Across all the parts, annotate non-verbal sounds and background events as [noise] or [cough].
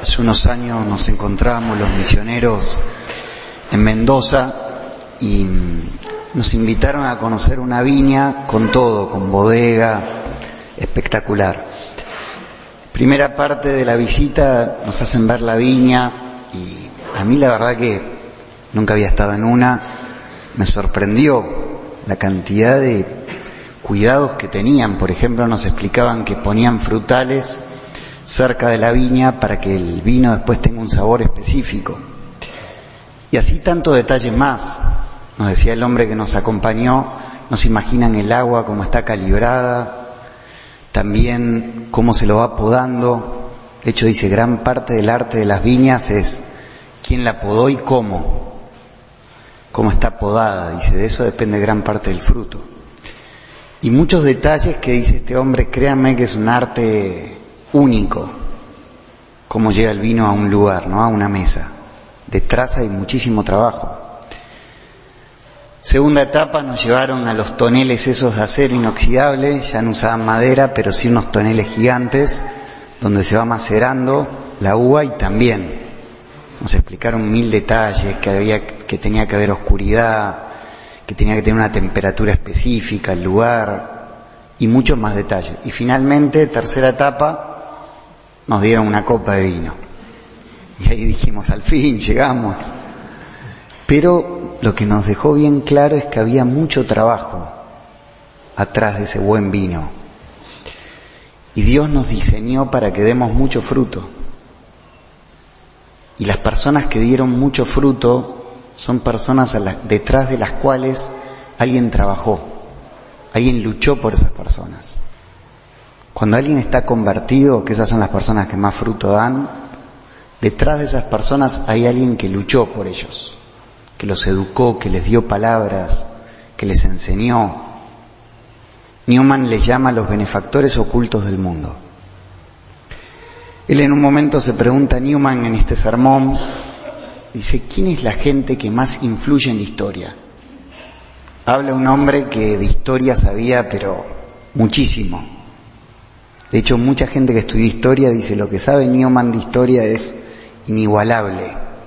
Hace unos años nos encontramos los misioneros en Mendoza y nos invitaron a conocer una viña con todo, con bodega, espectacular. Primera parte de la visita nos hacen ver la viña y a mí la verdad que nunca había estado en una, me sorprendió la cantidad de cuidados que tenían. Por ejemplo, nos explicaban que ponían frutales cerca de la viña para que el vino después tenga un sabor específico. Y así tantos detalles más. Nos decía el hombre que nos acompañó, nos imaginan el agua como está calibrada, también cómo se lo va podando. De hecho dice, gran parte del arte de las viñas es quién la podó y cómo. Cómo está podada, dice, de eso depende gran parte del fruto. Y muchos detalles que dice este hombre, créanme que es un arte único cómo llega el vino a un lugar, ¿no? A una mesa. Detrás hay muchísimo trabajo. Segunda etapa nos llevaron a los toneles esos de acero inoxidable, ya no usaban madera, pero sí unos toneles gigantes donde se va macerando la uva y también nos explicaron mil detalles, que había, que tenía que haber oscuridad, que tenía que tener una temperatura específica, el lugar y muchos más detalles. Y finalmente, tercera etapa, nos dieron una copa de vino. Y ahí dijimos, al fin llegamos. Pero lo que nos dejó bien claro es que había mucho trabajo atrás de ese buen vino. Y Dios nos diseñó para que demos mucho fruto. Y las personas que dieron mucho fruto son personas detrás de las cuales alguien trabajó, alguien luchó por esas personas. Cuando alguien está convertido, que esas son las personas que más fruto dan, detrás de esas personas hay alguien que luchó por ellos, que los educó, que les dio palabras, que les enseñó. Newman les llama los benefactores ocultos del mundo. Él en un momento se pregunta a Newman en este sermón, dice, ¿quién es la gente que más influye en la historia? Habla un hombre que de historia sabía, pero muchísimo de hecho, mucha gente que estudió historia dice lo que sabe Newman de historia es inigualable.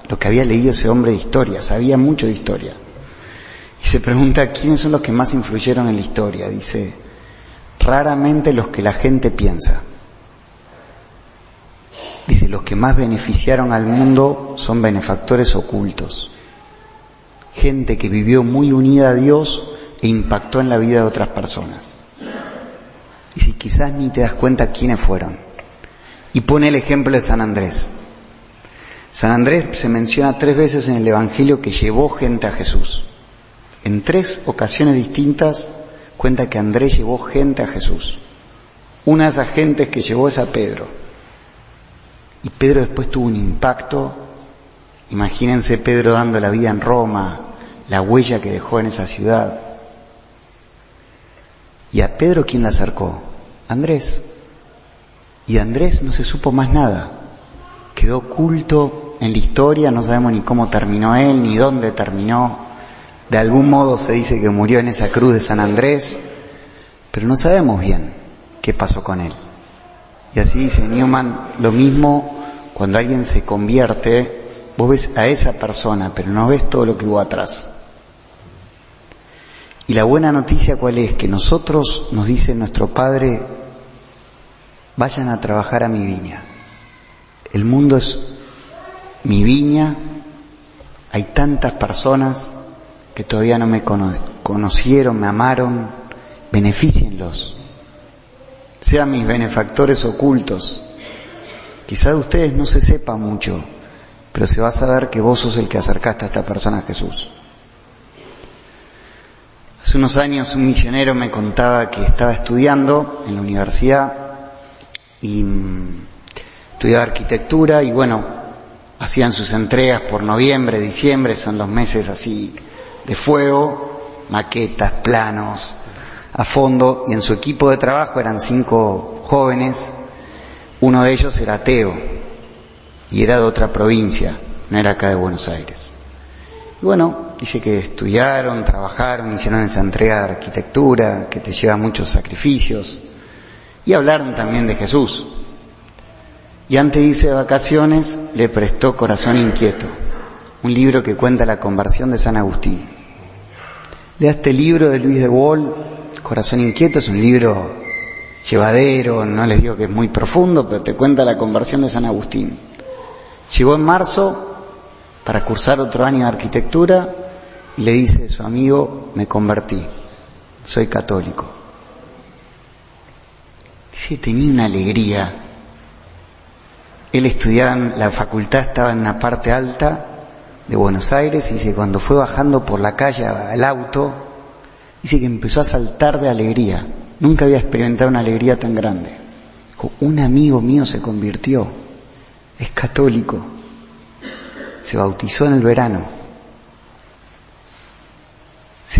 Lo que había leído ese hombre de historia, sabía mucho de historia. Y se pregunta, ¿quiénes son los que más influyeron en la historia? Dice, raramente los que la gente piensa. Dice, los que más beneficiaron al mundo son benefactores ocultos. Gente que vivió muy unida a Dios e impactó en la vida de otras personas y si quizás ni te das cuenta quiénes fueron. Y pone el ejemplo de San Andrés. San Andrés se menciona tres veces en el Evangelio que llevó gente a Jesús. En tres ocasiones distintas cuenta que Andrés llevó gente a Jesús. Una de esas gentes que llevó es a Pedro. Y Pedro después tuvo un impacto. Imagínense Pedro dando la vida en Roma, la huella que dejó en esa ciudad. ¿Y a Pedro quién la acercó? Andrés. Y Andrés no se supo más nada. Quedó oculto en la historia, no sabemos ni cómo terminó él, ni dónde terminó. De algún modo se dice que murió en esa cruz de San Andrés, pero no sabemos bien qué pasó con él. Y así dice Newman, lo mismo cuando alguien se convierte, vos ves a esa persona, pero no ves todo lo que hubo atrás. Y la buena noticia cuál es? Que nosotros, nos dice nuestro Padre, vayan a trabajar a mi viña. El mundo es mi viña, hay tantas personas que todavía no me conocieron, me amaron, beneficienlos. Sean mis benefactores ocultos. Quizá de ustedes no se sepa mucho, pero se va a saber que vos sos el que acercaste a esta persona a Jesús. Hace unos años un misionero me contaba que estaba estudiando en la universidad y mm, estudiaba arquitectura y bueno, hacían sus entregas por noviembre, diciembre, son los meses así de fuego, maquetas, planos, a fondo, y en su equipo de trabajo eran cinco jóvenes, uno de ellos era ateo y era de otra provincia, no era acá de Buenos Aires. Y bueno, Dice que estudiaron, trabajaron, hicieron esa entrega de arquitectura que te lleva muchos sacrificios y hablaron también de Jesús. y antes de irse de vacaciones le prestó Corazón Inquieto, un libro que cuenta la conversión de San Agustín. Lea este libro de Luis de Wall, Corazón Inquieto, es un libro llevadero, no les digo que es muy profundo, pero te cuenta la conversión de San Agustín. Llegó en marzo para cursar otro año de arquitectura y le dice a su amigo, me convertí, soy católico. Dice, tenía una alegría. Él estudiaba en la facultad, estaba en una parte alta de Buenos Aires y dice, cuando fue bajando por la calle al auto, dice que empezó a saltar de alegría. Nunca había experimentado una alegría tan grande. Un amigo mío se convirtió, es católico, se bautizó en el verano.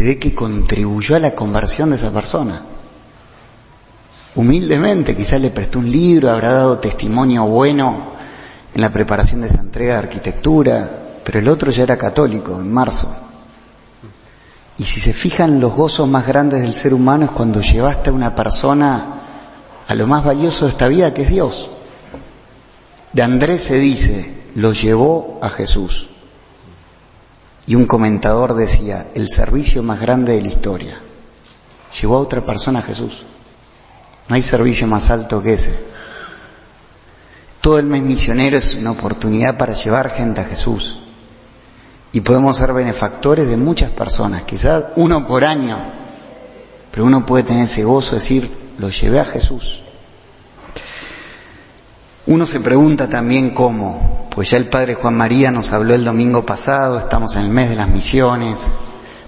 Se ve que contribuyó a la conversión de esa persona. Humildemente, quizás le prestó un libro, habrá dado testimonio bueno en la preparación de esa entrega de arquitectura, pero el otro ya era católico, en marzo. Y si se fijan, los gozos más grandes del ser humano es cuando llevaste a una persona a lo más valioso de esta vida, que es Dios. De Andrés se dice, lo llevó a Jesús. Y un comentador decía, el servicio más grande de la historia. Llevó a otra persona a Jesús. No hay servicio más alto que ese. Todo el mes misionero es una oportunidad para llevar gente a Jesús. Y podemos ser benefactores de muchas personas, quizás uno por año, pero uno puede tener ese gozo de decir, lo llevé a Jesús. Uno se pregunta también cómo, pues ya el Padre Juan María nos habló el domingo pasado, estamos en el mes de las misiones,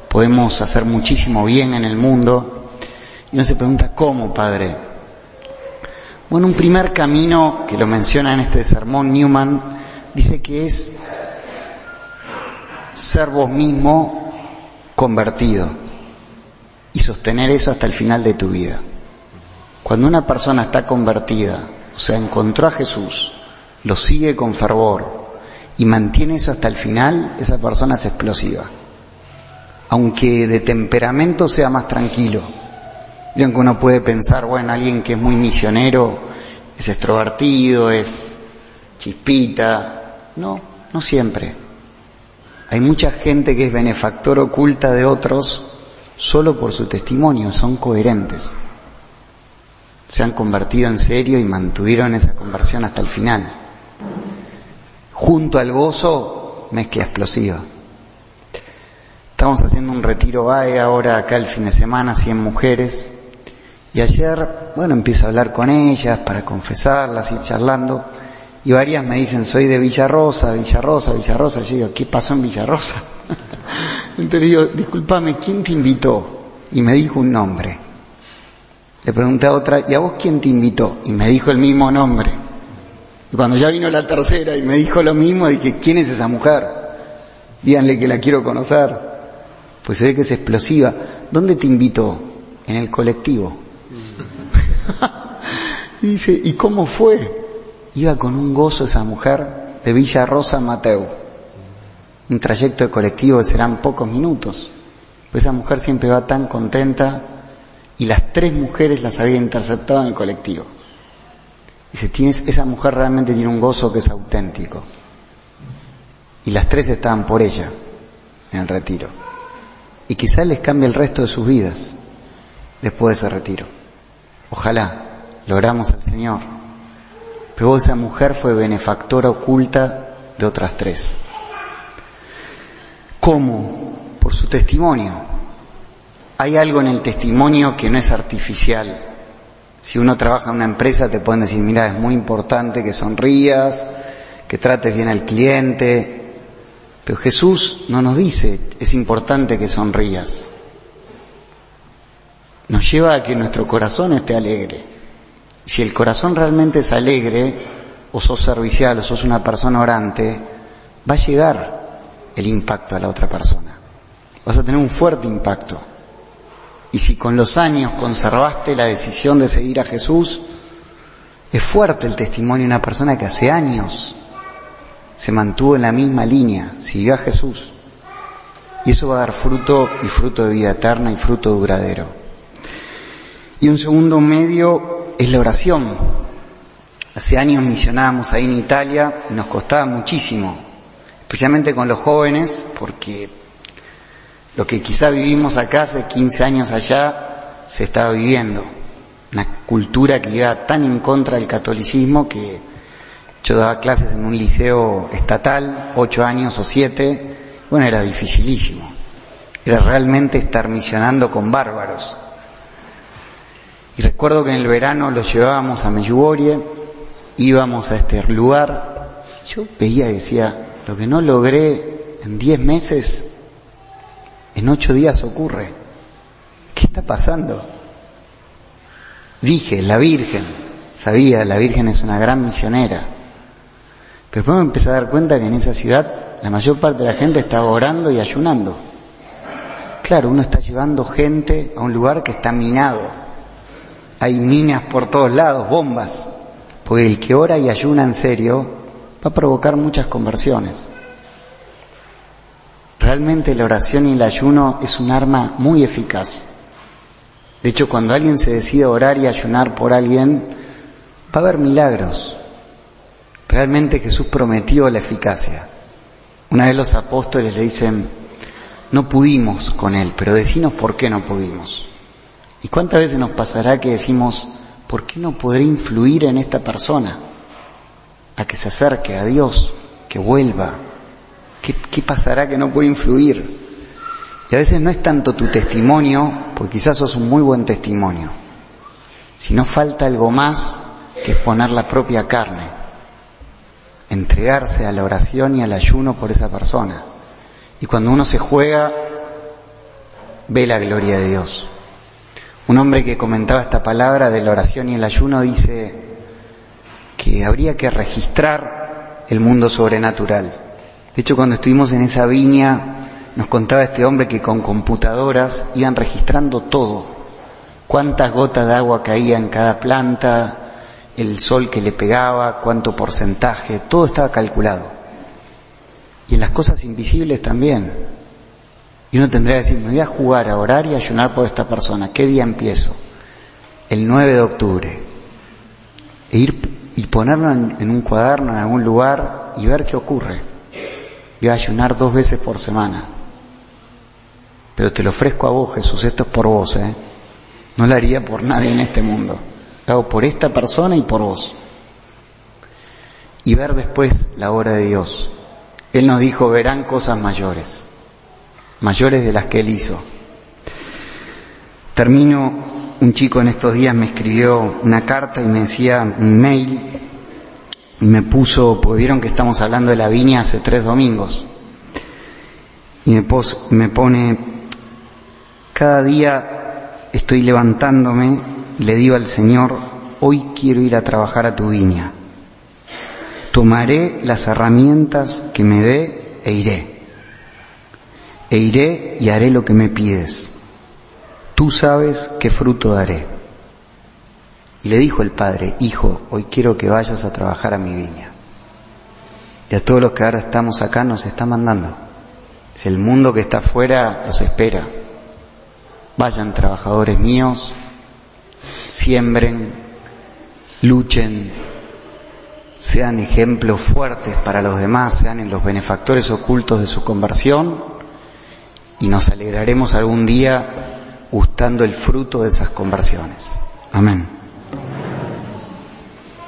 podemos hacer muchísimo bien en el mundo, y uno se pregunta cómo, Padre. Bueno, un primer camino que lo menciona en este sermón Newman, dice que es ser vos mismo convertido y sostener eso hasta el final de tu vida. Cuando una persona está convertida, o sea, encontró a Jesús, lo sigue con fervor y mantiene eso hasta el final, esa persona es explosiva. Aunque de temperamento sea más tranquilo. Y aunque uno puede pensar, bueno, alguien que es muy misionero, es extrovertido, es chispita. No, no siempre. Hay mucha gente que es benefactor oculta de otros solo por su testimonio, son coherentes. Se han convertido en serio y mantuvieron esa conversión hasta el final. Junto al gozo, mezcla explosiva. Estamos haciendo un retiro BAE ahora acá el fin de semana, 100 mujeres. Y ayer, bueno, empiezo a hablar con ellas para confesarlas, y charlando. Y varias me dicen, soy de Villarrosa, Villarrosa, Villarrosa. Yo digo, ¿qué pasó en Villarrosa? [laughs] Entonces digo, discúlpame, ¿quién te invitó? Y me dijo un nombre. Le pregunté a otra, ¿y a vos quién te invitó? Y me dijo el mismo nombre. Y cuando ya vino la tercera y me dijo lo mismo, dije, ¿quién es esa mujer? Díganle que la quiero conocer. Pues se ve que es explosiva. ¿Dónde te invitó? En el colectivo. [laughs] y dice, ¿y cómo fue? Iba con un gozo esa mujer de Villa Rosa Mateo. Un trayecto de colectivo que serán pocos minutos. Pues esa mujer siempre va tan contenta y las tres mujeres las había interceptado en el colectivo. Dice, tienes, esa mujer realmente tiene un gozo que es auténtico. Y las tres estaban por ella en el retiro. Y quizás les cambie el resto de sus vidas después de ese retiro. Ojalá logramos al Señor pero esa mujer fue benefactora oculta de otras tres. ¿Cómo? Por su testimonio. Hay algo en el testimonio que no es artificial. Si uno trabaja en una empresa te pueden decir, mira, es muy importante que sonrías, que trates bien al cliente. Pero Jesús no nos dice, es importante que sonrías. Nos lleva a que nuestro corazón esté alegre. Si el corazón realmente es alegre, o sos servicial, o sos una persona orante, va a llegar el impacto a la otra persona. Vas a tener un fuerte impacto. Y si con los años conservaste la decisión de seguir a Jesús, es fuerte el testimonio de una persona que hace años se mantuvo en la misma línea, siguió a Jesús. Y eso va a dar fruto y fruto de vida eterna y fruto duradero. Y un segundo medio es la oración. Hace años misionábamos ahí en Italia y nos costaba muchísimo, especialmente con los jóvenes, porque lo que quizá vivimos acá hace 15 años allá se estaba viviendo. Una cultura que iba tan en contra del catolicismo que yo daba clases en un liceo estatal, ocho años o siete, bueno, era dificilísimo. Era realmente estar misionando con bárbaros. Y recuerdo que en el verano los llevábamos a Meyugorie, íbamos a este lugar, yo veía y decía, lo que no logré en diez meses, en ocho días ocurre. ¿Qué está pasando? Dije, la Virgen, sabía, la Virgen es una gran misionera. Pero después me empecé a dar cuenta que en esa ciudad la mayor parte de la gente estaba orando y ayunando. Claro, uno está llevando gente a un lugar que está minado hay minas por todos lados, bombas, porque el que ora y ayuna en serio va a provocar muchas conversiones. Realmente la oración y el ayuno es un arma muy eficaz. De hecho, cuando alguien se decide orar y ayunar por alguien, va a haber milagros. Realmente Jesús prometió la eficacia. Una vez los apóstoles le dicen, no pudimos con él, pero decinos por qué no pudimos. ¿Y cuántas veces nos pasará que decimos, ¿por qué no podré influir en esta persona? A que se acerque a Dios, que vuelva. ¿Qué, pasará que no puede influir? Y a veces no es tanto tu testimonio, porque quizás sos un muy buen testimonio, sino falta algo más que es poner la propia carne, entregarse a la oración y al ayuno por esa persona. Y cuando uno se juega, ve la gloria de Dios. Un hombre que comentaba esta palabra de la oración y el ayuno dice que habría que registrar el mundo sobrenatural. De hecho, cuando estuvimos en esa viña, nos contaba este hombre que con computadoras iban registrando todo. Cuántas gotas de agua caía en cada planta, el sol que le pegaba, cuánto porcentaje, todo estaba calculado. Y en las cosas invisibles también. Y uno tendría que decir, me voy a jugar, a orar y a ayunar por esta persona. ¿Qué día empiezo? El 9 de octubre. E ir y ponerlo en, un cuaderno, en algún lugar y ver qué ocurre. Voy a ayunar dos veces por semana. Pero te lo ofrezco a vos, Jesús, esto es por vos, ¿eh? No lo haría por nadie en este mundo. Lo hago por esta persona y por vos. Y ver después la obra de Dios. Él nos dijo, verán cosas mayores mayores de las que él hizo. Termino, un chico en estos días me escribió una carta y me decía un mail me puso, porque vieron que estamos hablando de la viña hace tres domingos, y me, me pone, cada día estoy levantándome y le digo al Señor, hoy quiero ir a trabajar a tu viña. Tomaré las herramientas que me dé e iré e iré y haré lo que me pides. Tú sabes qué fruto daré. Y le dijo el padre, hijo, hoy quiero que vayas a trabajar a mi viña. Y a todos los que ahora estamos acá nos está mandando. Si el mundo que está afuera los espera. Vayan trabajadores míos, siembren, luchen, sean ejemplos fuertes para los demás, sean los benefactores ocultos de su conversión y nos alegraremos algún día gustando el fruto de esas conversiones. Amén.